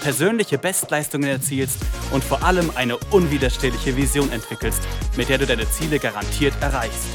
persönliche Bestleistungen erzielst und vor allem eine unwiderstehliche Vision entwickelst, mit der du deine Ziele garantiert erreichst.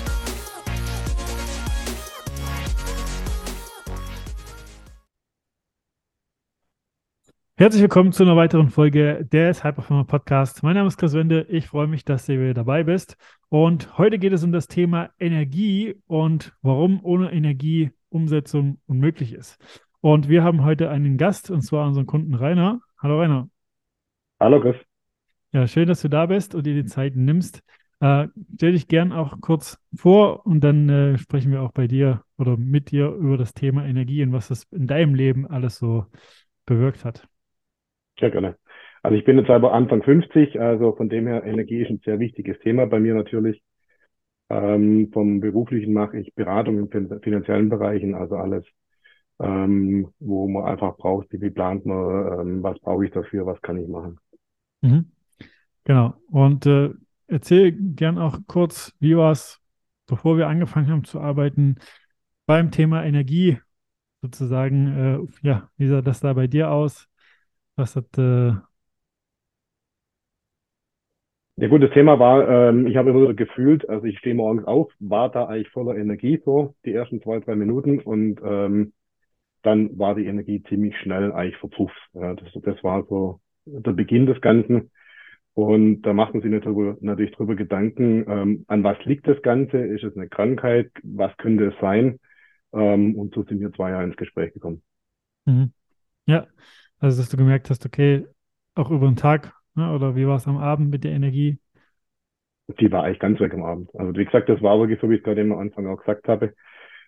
Herzlich willkommen zu einer weiteren Folge des High Performer Podcast. Mein Name ist Chris Wende. Ich freue mich, dass du wieder dabei bist. Und heute geht es um das Thema Energie und warum ohne Energie Umsetzung unmöglich ist. Und wir haben heute einen Gast, und zwar unseren Kunden Rainer. Hallo Rainer. Hallo Chris. Ja, schön, dass du da bist und dir die Zeit nimmst. Äh, stell dich gern auch kurz vor und dann äh, sprechen wir auch bei dir oder mit dir über das Thema Energie und was das in deinem Leben alles so bewirkt hat. Ja, gerne. Also ich bin jetzt aber Anfang 50, also von dem her Energie ist ein sehr wichtiges Thema bei mir natürlich. Ähm, vom beruflichen mache ich Beratung in finanziellen Bereichen, also alles ähm, wo man einfach braucht, wie plant man, ähm, was brauche ich dafür, was kann ich machen. Mhm. Genau. Und äh, erzähl gern auch kurz, wie war es, bevor wir angefangen haben zu arbeiten, beim Thema Energie sozusagen, äh, ja, wie sah das da bei dir aus? Was hat äh, ja gut, das Thema war, ähm, ich habe immer wieder gefühlt, also ich stehe morgens auf, war da eigentlich voller Energie so, die ersten zwei, drei Minuten und ähm, dann war die Energie ziemlich schnell eigentlich verpufft. Ja, das, das war so der Beginn des Ganzen. Und da macht man sich natürlich, natürlich drüber Gedanken, ähm, an was liegt das Ganze? Ist es eine Krankheit? Was könnte es sein? Ähm, und so sind wir zwei Jahre ins Gespräch gekommen. Mhm. Ja, also dass du gemerkt hast, okay, auch über den Tag, ne, oder wie war es am Abend mit der Energie? Die war eigentlich ganz weg am Abend. Also wie gesagt, das war wirklich so, wie ich es gerade am Anfang auch gesagt habe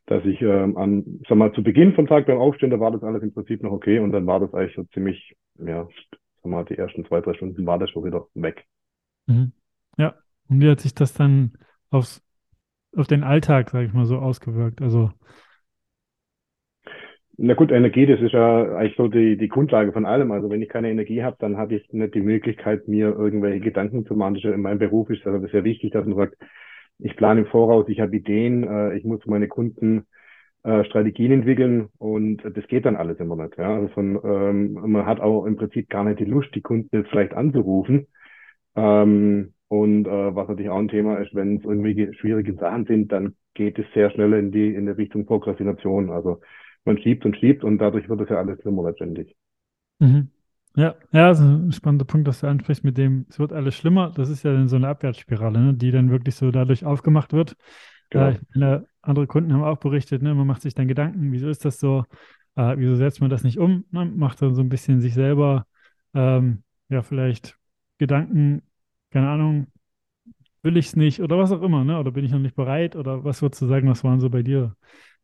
dass ich ähm, an, sag mal, zu Beginn vom Tag beim Aufstehen, da war das alles im Prinzip noch okay und dann war das eigentlich so ziemlich, ja, sag mal, die ersten zwei, drei Stunden war das schon wieder weg. Mhm. Ja, und wie hat sich das dann aufs, auf den Alltag, sage ich mal, so ausgewirkt? Also na gut, Energie, das ist ja eigentlich so die, die Grundlage von allem. Also wenn ich keine Energie habe, dann habe ich nicht die Möglichkeit, mir irgendwelche Gedanken zu machen. In meinem Beruf ist das sehr wichtig, dass man sagt, ich plane im Voraus, ich habe Ideen, äh, ich muss für meine Kunden äh, Strategien entwickeln und das geht dann alles immer nicht. Ja? Also von, ähm, man hat auch im Prinzip gar nicht die Lust, die Kunden jetzt vielleicht anzurufen. Ähm, und äh, was natürlich auch ein Thema ist, wenn es irgendwie schwierige Sachen sind, dann geht es sehr schnell in die in die Richtung Prokrastination. Also man schiebt und schiebt und dadurch wird es ja alles schlimmer letztendlich. Mhm. Ja, ja, das ist ein spannender Punkt, dass du ansprichst mit dem, es wird alles schlimmer. Das ist ja dann so eine Abwärtsspirale, ne, die dann wirklich so dadurch aufgemacht wird. Genau. Äh, meine, andere Kunden haben auch berichtet, ne, man macht sich dann Gedanken, wieso ist das so, äh, wieso setzt man das nicht um, ne, macht dann so ein bisschen sich selber, ähm, ja, vielleicht Gedanken, keine Ahnung, will ich es nicht oder was auch immer, ne, oder bin ich noch nicht bereit oder was würdest du sagen, was waren so bei dir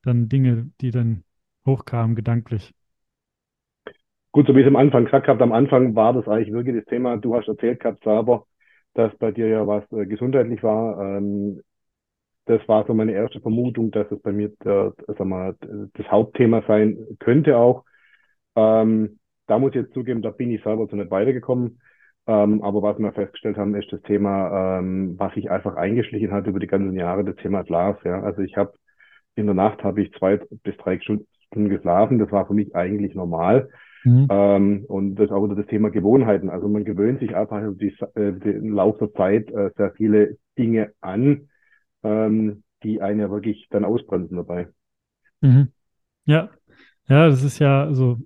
dann Dinge, die dann hochkamen gedanklich? Gut, so wie ich es am Anfang gesagt habe, am Anfang war das eigentlich wirklich das Thema, du hast erzählt gehabt selber, dass bei dir ja was äh, gesundheitlich war. Ähm, das war so meine erste Vermutung, dass es bei mir der, sag mal, das Hauptthema sein könnte auch. Ähm, da muss ich jetzt zugeben, da bin ich selber so nicht weitergekommen. Ähm, aber was wir festgestellt haben, ist das Thema, ähm, was sich einfach eingeschlichen hat über die ganzen Jahre, das Thema Schlaf. Ja. Also ich habe in der Nacht habe ich zwei bis drei Stunden geschlafen. Das war für mich eigentlich normal. Mhm. Ähm, und das ist auch wieder das Thema Gewohnheiten. Also man gewöhnt sich einfach die, äh, im Laufe der Zeit äh, sehr viele Dinge an, ähm, die einen ja wirklich dann ausbremsen dabei. Mhm. Ja, ja, das ist ja so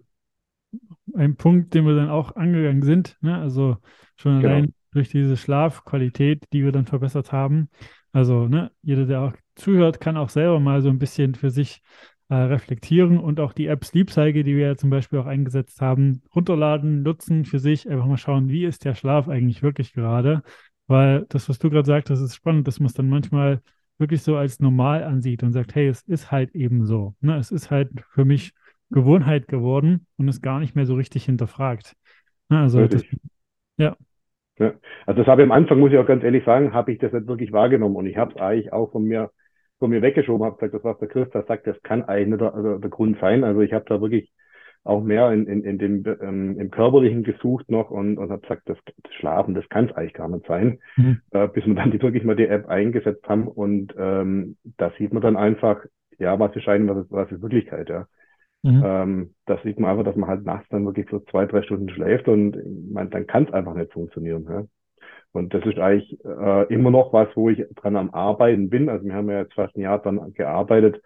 ein Punkt, den wir dann auch angegangen sind. Ne? Also schon genau. allein durch diese Schlafqualität, die wir dann verbessert haben. Also ne, jeder, der auch zuhört, kann auch selber mal so ein bisschen für sich äh, reflektieren und auch die App Sleep Cycle, die wir ja zum Beispiel auch eingesetzt haben, runterladen, nutzen für sich, einfach mal schauen, wie ist der Schlaf eigentlich wirklich gerade. Weil das, was du gerade sagst, das ist spannend, dass man es dann manchmal wirklich so als normal ansieht und sagt, hey, es ist halt eben so. Ne? Es ist halt für mich Gewohnheit geworden und ist gar nicht mehr so richtig hinterfragt. Ne? Also das, ja. Ja. Also das habe ich am Anfang, muss ich auch ganz ehrlich sagen, habe ich das nicht wirklich wahrgenommen und ich habe es eigentlich auch von mir von mir weggeschoben, habe gesagt, das was der Christa sagt, das kann eigentlich nicht der, also der Grund sein. Also ich habe da wirklich auch mehr in, in, in dem ähm, im körperlichen gesucht noch und, und habe gesagt, das, das Schlafen, das kann es eigentlich gar nicht sein, mhm. äh, bis wir dann die wirklich mal die App eingesetzt haben und ähm, da sieht man dann einfach, ja, was ist scheinen, was ist, was ist Wirklichkeit, ja. Mhm. Ähm, da sieht man einfach, dass man halt nachts dann wirklich so zwei, drei Stunden schläft und man, dann kann es einfach nicht funktionieren. Ja? Und das ist eigentlich äh, immer noch was, wo ich dran am Arbeiten bin. Also wir haben ja jetzt fast ein Jahr dann gearbeitet.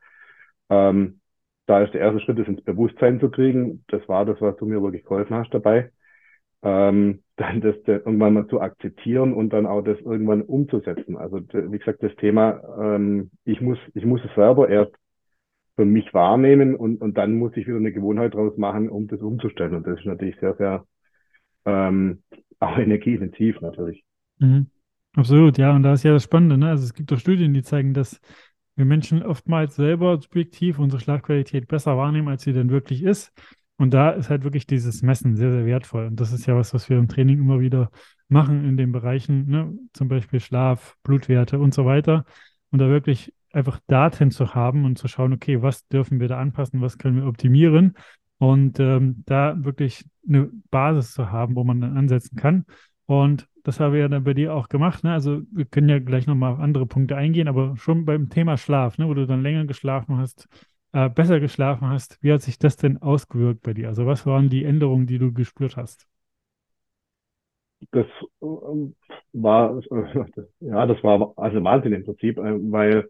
Ähm, da ist der erste Schritt, das ins Bewusstsein zu kriegen. Das war das, was du mir wirklich geholfen hast dabei. Ähm, dann das irgendwann mal zu akzeptieren und dann auch das irgendwann umzusetzen. Also wie gesagt, das Thema, ähm, ich muss, ich muss es selber erst für mich wahrnehmen und, und dann muss ich wieder eine Gewohnheit draus machen, um das umzustellen. Und das ist natürlich sehr, sehr ähm, auch energieintensiv natürlich. Mhm. Absolut, ja. Und da ist ja das Spannende, ne? Also es gibt auch Studien, die zeigen, dass wir Menschen oftmals selber subjektiv unsere Schlafqualität besser wahrnehmen, als sie denn wirklich ist. Und da ist halt wirklich dieses Messen sehr, sehr wertvoll. Und das ist ja was, was wir im Training immer wieder machen in den Bereichen, ne? zum Beispiel Schlaf, Blutwerte und so weiter. Und da wirklich einfach Daten zu haben und zu schauen, okay, was dürfen wir da anpassen, was können wir optimieren und ähm, da wirklich eine Basis zu haben, wo man dann ansetzen kann. Und das haben wir ja dann bei dir auch gemacht. Ne? Also wir können ja gleich nochmal auf andere Punkte eingehen, aber schon beim Thema Schlaf, ne? wo du dann länger geschlafen hast, äh, besser geschlafen hast, wie hat sich das denn ausgewirkt bei dir? Also was waren die Änderungen, die du gespürt hast? Das äh, war, ja, das war also Wahnsinn im Prinzip, äh, weil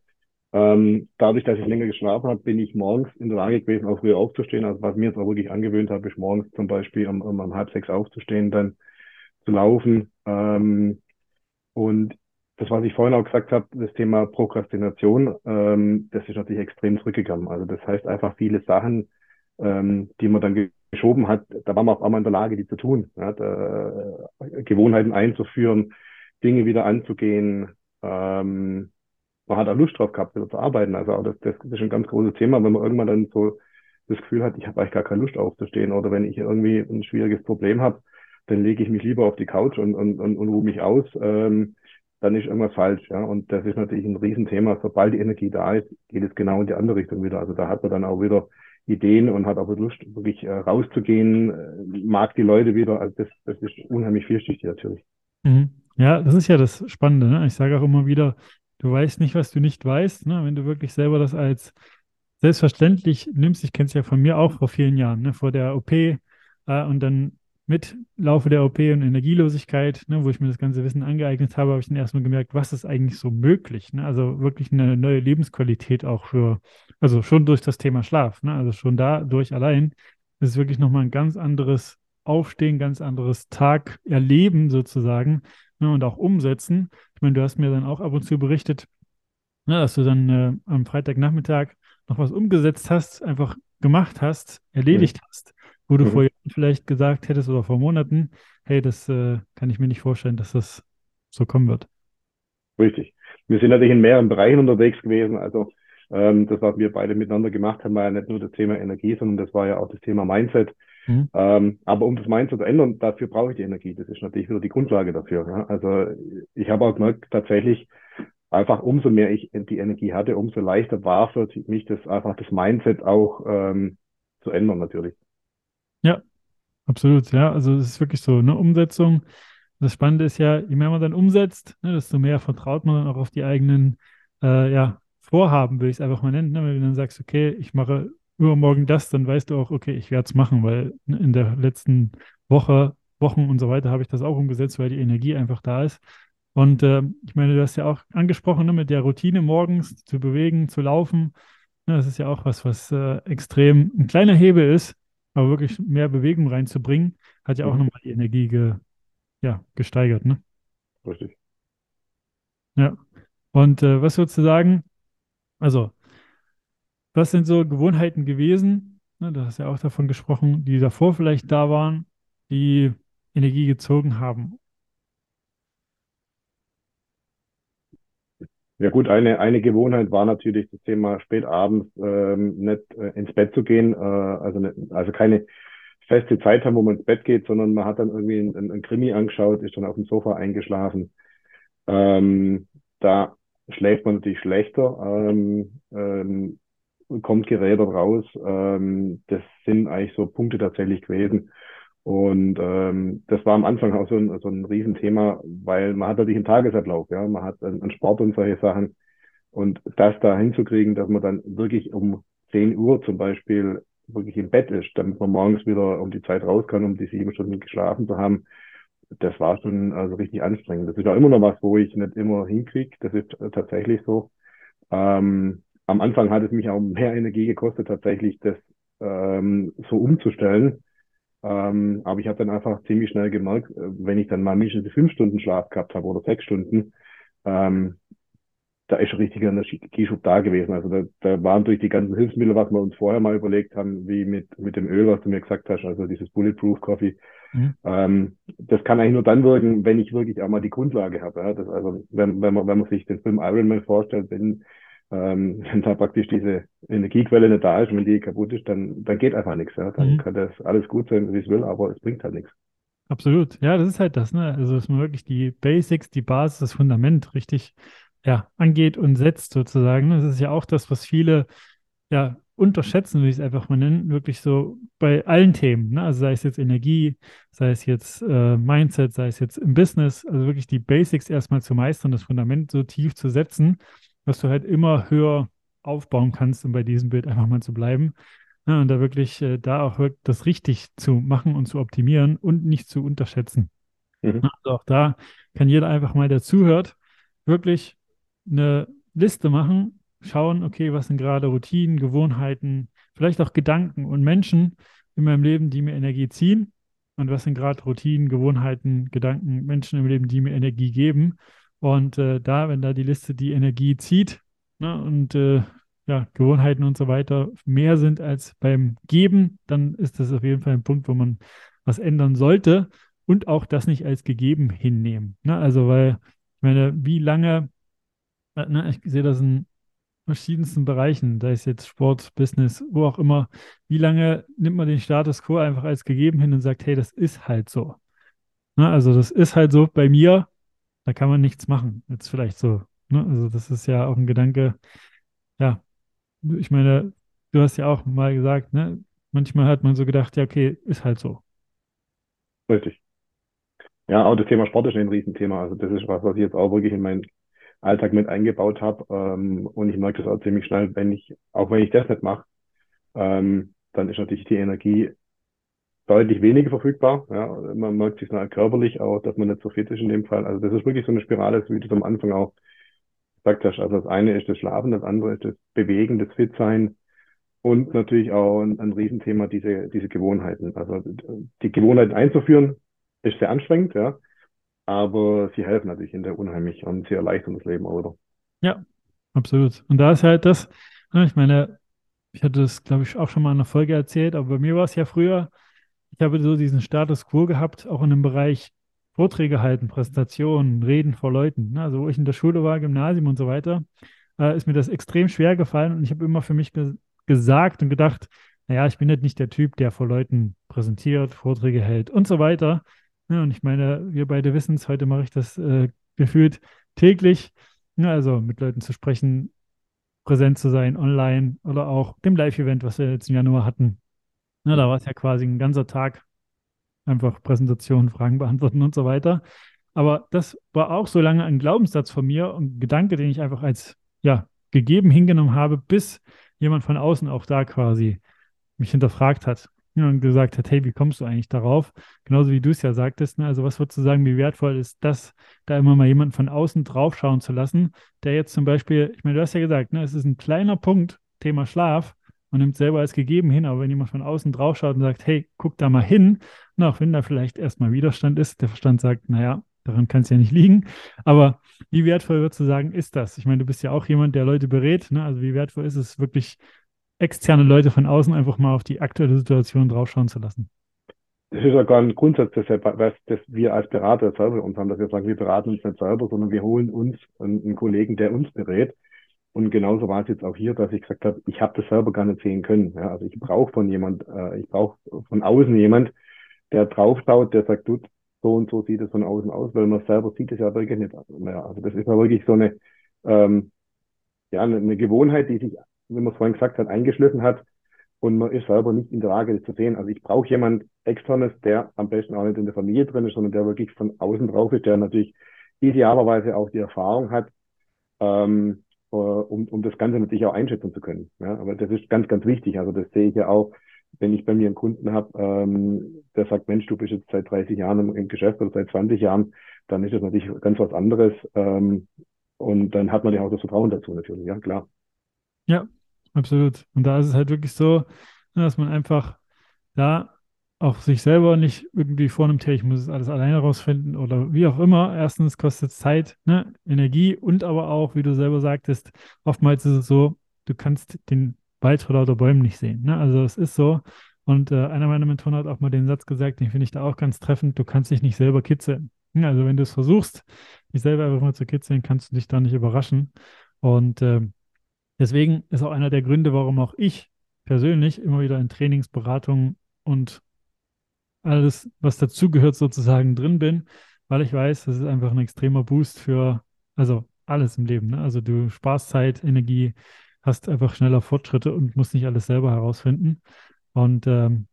ähm, dadurch, dass ich länger geschlafen habe, bin ich morgens in der Lage gewesen, auch früher aufzustehen. Also was mir jetzt auch wirklich angewöhnt habe, ist morgens zum Beispiel um, um, um halb sechs aufzustehen, dann zu laufen. Ähm, und das, was ich vorhin auch gesagt habe, das Thema Prokrastination, ähm, das ist natürlich extrem zurückgegangen. Also das heißt einfach viele Sachen, ähm, die man dann geschoben hat, da war man auf einmal in der Lage, die zu tun. Ja, da, äh, Gewohnheiten einzuführen, Dinge wieder anzugehen, ähm, man hat auch Lust drauf gehabt, wieder zu arbeiten. Also das, das ist ein ganz großes Thema, wenn man irgendwann dann so das Gefühl hat, ich habe eigentlich gar keine Lust aufzustehen oder wenn ich irgendwie ein schwieriges Problem habe, dann lege ich mich lieber auf die Couch und, und, und, und ruhe mich aus, ähm, dann ist irgendwas falsch. Ja? Und das ist natürlich ein Riesenthema. Sobald die Energie da ist, geht es genau in die andere Richtung wieder. Also da hat man dann auch wieder Ideen und hat auch Lust, wirklich äh, rauszugehen, äh, mag die Leute wieder. Also das, das ist unheimlich vielschichtig natürlich. Mhm. Ja, das ist ja das Spannende. Ne? Ich sage auch immer wieder, du weißt nicht, was du nicht weißt. Ne? Wenn du wirklich selber das als selbstverständlich nimmst, ich kenne es ja von mir auch vor vielen Jahren, ne? vor der OP äh, und dann mit Laufe der OP und Energielosigkeit, ne, wo ich mir das ganze Wissen angeeignet habe, habe ich dann erstmal gemerkt, was ist eigentlich so möglich. Ne? Also wirklich eine neue Lebensqualität auch für, also schon durch das Thema Schlaf. Ne? Also schon dadurch allein ist wirklich nochmal ein ganz anderes Aufstehen, ganz anderes Tag erleben sozusagen ne, und auch umsetzen. Ich meine, du hast mir dann auch ab und zu berichtet, ne, dass du dann äh, am Freitagnachmittag noch was umgesetzt hast, einfach gemacht hast, erledigt mhm. hast, wo du mhm. vor Jahren vielleicht gesagt hättest oder vor Monaten, hey, das äh, kann ich mir nicht vorstellen, dass das so kommen wird. Richtig. Wir sind natürlich in mehreren Bereichen unterwegs gewesen. Also ähm, das, was wir beide miteinander gemacht haben, war ja nicht nur das Thema Energie, sondern das war ja auch das Thema Mindset. Mhm. Ähm, aber um das Mindset zu ändern, dafür brauche ich die Energie. Das ist natürlich wieder die Grundlage dafür. Ja? Also ich habe auch gemerkt, tatsächlich, einfach umso mehr ich die Energie hatte, umso leichter war für mich das einfach das Mindset auch ähm, zu ändern natürlich. Ja, absolut. Ja, also es ist wirklich so eine Umsetzung. Das Spannende ist ja, je mehr man dann umsetzt, ne, desto mehr vertraut man dann auch auf die eigenen äh, ja, Vorhaben, würde ich es einfach mal nennen. Ne? Wenn du dann sagst, okay, ich mache übermorgen das, dann weißt du auch, okay, ich werde es machen, weil in der letzten Woche, Wochen und so weiter habe ich das auch umgesetzt, weil die Energie einfach da ist. Und äh, ich meine, du hast ja auch angesprochen, ne, mit der Routine morgens zu bewegen, zu laufen. Ne, das ist ja auch was, was äh, extrem ein kleiner Hebel ist, aber wirklich mehr Bewegung reinzubringen, hat ja auch mhm. nochmal die Energie ge, ja, gesteigert. Ne? Richtig. Ja. Und äh, was würdest du sagen? Also, was sind so Gewohnheiten gewesen? Ne, du hast ja auch davon gesprochen, die davor vielleicht da waren, die Energie gezogen haben. Ja gut, eine, eine Gewohnheit war natürlich das Thema spät abends ähm, nicht äh, ins Bett zu gehen, äh, also, ne, also keine feste Zeit haben, wo man ins Bett geht, sondern man hat dann irgendwie einen, einen Krimi angeschaut, ist dann auf dem Sofa eingeschlafen. Ähm, da schläft man natürlich schlechter, ähm, ähm, kommt gerädert raus. Ähm, das sind eigentlich so Punkte tatsächlich gewesen. Und ähm, das war am Anfang auch so ein, so ein Riesenthema, weil man hat natürlich einen Tagesablauf, ja, man hat einen Sport und solche Sachen. Und das da hinzukriegen, dass man dann wirklich um 10 Uhr zum Beispiel wirklich im Bett ist, damit man morgens wieder um die Zeit raus kann, um die sieben Stunden geschlafen zu haben, das war schon also richtig anstrengend. Das ist auch immer noch was, wo ich nicht immer hinkriege. Das ist tatsächlich so. Ähm, am Anfang hat es mich auch mehr Energie gekostet, tatsächlich das ähm, so umzustellen. Ähm, aber ich habe dann einfach ziemlich schnell gemerkt, äh, wenn ich dann mal mindestens fünf Stunden Schlaf gehabt habe oder sechs Stunden, ähm, da ist schon richtiger Energieschub da gewesen. Also da, da waren durch die ganzen Hilfsmittel, was wir uns vorher mal überlegt haben, wie mit, mit dem Öl, was du mir gesagt hast, also dieses Bulletproof Coffee. Mhm. Ähm, das kann eigentlich nur dann wirken, wenn ich wirklich auch mal die Grundlage habe. Ja? Das, also wenn, wenn, man, wenn man sich den Film Ironman vorstellt, wenn, ähm, wenn da praktisch diese Energiequelle nicht da ist, wenn die kaputt ist, dann, dann geht einfach nichts. Ja? Dann mhm. kann das alles gut sein, wie es will, aber es bringt halt nichts. Absolut. Ja, das ist halt das, ne? Also, dass man wirklich die Basics, die Basis, das Fundament richtig ja, angeht und setzt sozusagen. Das ist ja auch das, was viele ja unterschätzen, will ich es einfach mal nennen, wirklich so bei allen Themen, ne? also sei es jetzt Energie, sei es jetzt äh, Mindset, sei es jetzt im Business, also wirklich die Basics erstmal zu meistern, das Fundament so tief zu setzen, dass du halt immer höher aufbauen kannst, um bei diesem Bild einfach mal zu bleiben. Ne? Und da wirklich äh, da auch wirklich das richtig zu machen und zu optimieren und nicht zu unterschätzen. Mhm. Also auch da kann jeder einfach mal, der zuhört, wirklich eine Liste machen, schauen, okay, was sind gerade Routinen, Gewohnheiten, vielleicht auch Gedanken und Menschen in meinem Leben, die mir Energie ziehen und was sind gerade Routinen, Gewohnheiten, Gedanken, Menschen im Leben, die mir Energie geben. Und äh, da, wenn da die Liste die Energie zieht ne, und äh, ja, Gewohnheiten und so weiter mehr sind als beim Geben, dann ist das auf jeden Fall ein Punkt, wo man was ändern sollte und auch das nicht als gegeben hinnehmen. Ne? Also, weil, ich meine, wie lange äh, ne, ich sehe das in verschiedensten Bereichen, da ist jetzt Sport, Business, wo auch immer. Wie lange nimmt man den Status quo einfach als gegeben hin und sagt, hey, das ist halt so. Ne, also das ist halt so bei mir, da kann man nichts machen. Jetzt vielleicht so. Ne? Also das ist ja auch ein Gedanke, ja, ich meine, du hast ja auch mal gesagt, ne? manchmal hat man so gedacht, ja, okay, ist halt so. Richtig. Ja, auch das Thema Sport ist ein Riesenthema. Also das ist was, was ich jetzt auch wirklich in meinen Alltag mit eingebaut habe. Ähm, und ich merke das auch ziemlich schnell, wenn ich, auch wenn ich das nicht mache, ähm, dann ist natürlich die Energie deutlich weniger verfügbar. Ja, man merkt sich dann körperlich auch, dass man nicht so fit ist in dem Fall. Also das ist wirklich so eine Spirale, wie du es am Anfang auch gesagt hast. Also das eine ist das Schlafen, das andere ist das Bewegen, das Fitsein und natürlich auch ein, ein Riesenthema diese, diese Gewohnheiten. Also die Gewohnheiten einzuführen ist sehr anstrengend, ja aber sie helfen natürlich in der unheimlich und sie erleichtern das Leben, oder? Ja, absolut. Und da ist halt das, ne, ich meine, ich hatte das, glaube ich, auch schon mal in einer Folge erzählt, aber bei mir war es ja früher, ich habe so diesen Status quo gehabt, auch in dem Bereich Vorträge halten, Präsentationen, Reden vor Leuten. Ne? Also wo ich in der Schule war, Gymnasium und so weiter, äh, ist mir das extrem schwer gefallen und ich habe immer für mich ge gesagt und gedacht, naja, ich bin halt nicht der Typ, der vor Leuten präsentiert, Vorträge hält und so weiter. Ja, und ich meine, wir beide wissen es, heute mache ich das äh, gefühlt täglich. Ja, also mit Leuten zu sprechen, präsent zu sein, online oder auch dem Live-Event, was wir jetzt im Januar hatten. Ja, da war es ja quasi ein ganzer Tag einfach Präsentation, Fragen beantworten und so weiter. Aber das war auch so lange ein Glaubenssatz von mir und ein Gedanke, den ich einfach als ja, gegeben hingenommen habe, bis jemand von außen auch da quasi mich hinterfragt hat und gesagt hat, hey, wie kommst du eigentlich darauf? Genauso wie du es ja sagtest, ne? also was würdest du sagen, wie wertvoll ist das, da immer mal jemanden von außen draufschauen zu lassen, der jetzt zum Beispiel, ich meine, du hast ja gesagt, ne, es ist ein kleiner Punkt, Thema Schlaf, man nimmt selber als gegeben hin, aber wenn jemand von außen draufschaut und sagt, hey, guck da mal hin, na, auch wenn da vielleicht erstmal Widerstand ist, der Verstand sagt, naja, daran kann es ja nicht liegen, aber wie wertvoll würdest du sagen, ist das? Ich meine, du bist ja auch jemand, der Leute berät, ne? also wie wertvoll ist es wirklich, externe Leute von außen einfach mal auf die aktuelle Situation draufschauen zu lassen. Das ist ja gar ein Grundsatz, dass, wir als Berater selber uns haben, dass wir sagen, wir beraten uns nicht selber, sondern wir holen uns einen Kollegen, der uns berät. Und genauso war es jetzt auch hier, dass ich gesagt habe, ich habe das selber gar nicht sehen können. Ja, also ich brauche von jemand, äh, ich brauche von außen jemand, der draufschaut, der sagt, du, so und so sieht es von außen aus, weil man selber sieht es ja wirklich nicht mehr. Also das ist ja wirklich so eine, ähm, ja, eine, eine Gewohnheit, die sich, wie man es vorhin gesagt hat, eingeschliffen hat und man ist selber nicht in der Lage, das zu sehen. Also ich brauche jemand externes, der am besten auch nicht in der Familie drin ist, sondern der wirklich von außen drauf ist, der natürlich idealerweise auch die Erfahrung hat, ähm, äh, um, um das Ganze natürlich auch einschätzen zu können. Ja, aber das ist ganz, ganz wichtig. Also das sehe ich ja auch, wenn ich bei mir einen Kunden habe, ähm, der sagt, Mensch, du bist jetzt seit 30 Jahren im, im Geschäft oder seit 20 Jahren, dann ist das natürlich ganz was anderes. Ähm, und dann hat man ja auch das Vertrauen dazu natürlich, ja, klar. Ja, absolut. Und da ist es halt wirklich so, dass man einfach da auch sich selber nicht irgendwie vornimmt, hey, ich muss es alles alleine rausfinden oder wie auch immer. Erstens kostet es Zeit, ne, Energie und aber auch, wie du selber sagtest, oftmals ist es so, du kannst den Wald vor lauter Bäumen nicht sehen. Ne? Also es ist so. Und äh, einer meiner Mentoren hat auch mal den Satz gesagt, den finde ich da auch ganz treffend, du kannst dich nicht selber kitzeln. Also wenn du es versuchst, dich selber einfach mal zu kitzeln, kannst du dich da nicht überraschen. Und äh, deswegen ist auch einer der Gründe, warum auch ich persönlich immer wieder in Trainingsberatungen und alles, was dazugehört, sozusagen drin bin, weil ich weiß, das ist einfach ein extremer Boost für, also alles im Leben. Ne? Also du sparst Zeit, Energie, hast einfach schneller Fortschritte und musst nicht alles selber herausfinden. Und ähm,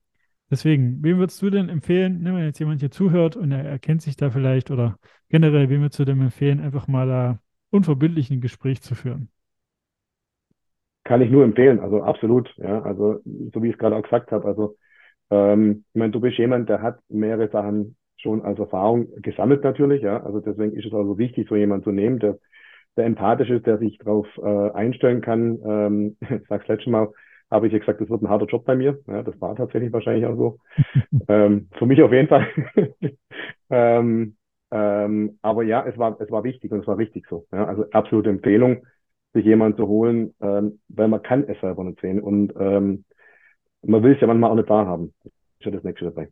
deswegen, wem würdest du denn empfehlen, ne, wenn jetzt jemand hier zuhört und er erkennt sich da vielleicht oder generell, wem würdest du denn empfehlen, einfach mal da unverbindlich ein Gespräch zu führen? Kann ich nur empfehlen, also absolut, ja, also so wie ich es gerade auch gesagt habe, also ähm, ich meine, du bist jemand, der hat mehrere Sachen schon als Erfahrung gesammelt natürlich, ja. Also deswegen ist es also wichtig, so jemanden zu nehmen, der, der empathisch ist, der sich darauf äh, einstellen kann. Ähm, ich sag's letztes Mal, habe ich ja gesagt, das wird ein harter Job bei mir. Ja, das war tatsächlich wahrscheinlich auch so. ähm, für mich auf jeden Fall. ähm, ähm, aber ja, es war, es war wichtig und es war richtig so. Ja, also absolute Empfehlung, sich jemanden zu holen, ähm, weil man kann es selber nicht sehen. Und ähm, man will es ja manchmal auch nicht da haben. Das ist ja das nächste dabei.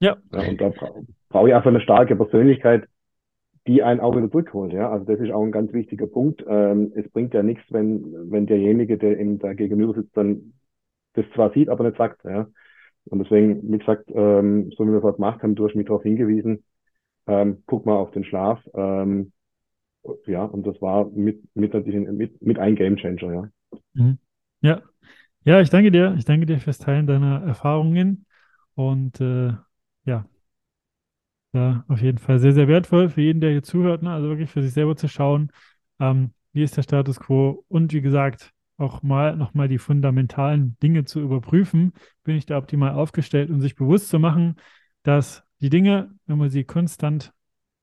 Ja. ja und da bra brauche ich einfach eine starke Persönlichkeit, die einen auch wieder zurückholt. Ja, also das ist auch ein ganz wichtiger Punkt. Ähm, es bringt ja nichts, wenn, wenn derjenige, der ihm da gegenüber sitzt, dann das zwar sieht, aber nicht sagt. Ja. Und deswegen, wie gesagt, ähm, so wie wir es gemacht haben, du hast mich darauf hingewiesen, ähm, guck mal auf den Schlaf. Ähm, ja, und das war mit, mit, mit, mit ein Game Changer, ja. Mhm. Ja, ja, ich danke dir. Ich danke dir fürs Teilen deiner Erfahrungen und äh, ja, ja, auf jeden Fall sehr, sehr wertvoll für jeden, der hier zuhört. Ne? Also wirklich für sich selber zu schauen, ähm, wie ist der Status quo und wie gesagt, auch mal nochmal die fundamentalen Dinge zu überprüfen. Bin ich da optimal aufgestellt und sich bewusst zu machen, dass die Dinge, wenn man sie konstant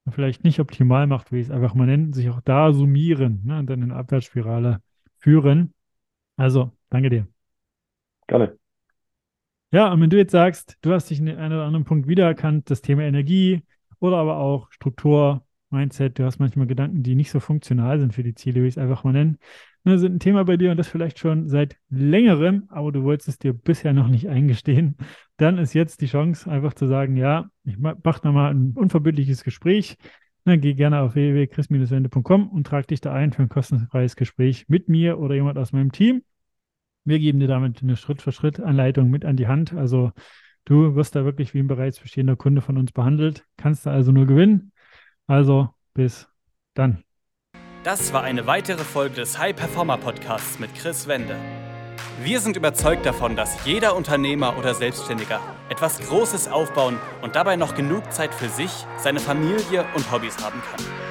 vielleicht nicht optimal macht, wie ich es einfach mal nenne, sich auch da summieren ne, und dann in eine Abwärtsspirale führen. Also, danke dir. Gerne. Ja, und wenn du jetzt sagst, du hast dich in einem oder anderen Punkt wiedererkannt, das Thema Energie oder aber auch Struktur, Mindset, du hast manchmal Gedanken, die nicht so funktional sind für die Ziele, wie ich es einfach mal nennen, ne, sind ein Thema bei dir und das vielleicht schon seit längerem, aber du wolltest es dir bisher noch nicht eingestehen, dann ist jetzt die Chance, einfach zu sagen, ja, ich mache nochmal ein unverbindliches Gespräch. Dann ne, geh gerne auf www.chris-wende.com und trag dich da ein für ein kostenfreies Gespräch mit mir oder jemand aus meinem Team. Wir geben dir damit eine Schritt-für-Schritt-Anleitung mit an die Hand. Also du wirst da wirklich wie ein bereits bestehender Kunde von uns behandelt, kannst da also nur gewinnen. Also bis dann. Das war eine weitere Folge des High Performer Podcasts mit Chris Wende. Wir sind überzeugt davon, dass jeder Unternehmer oder Selbstständiger etwas Großes aufbauen und dabei noch genug Zeit für sich, seine Familie und Hobbys haben kann.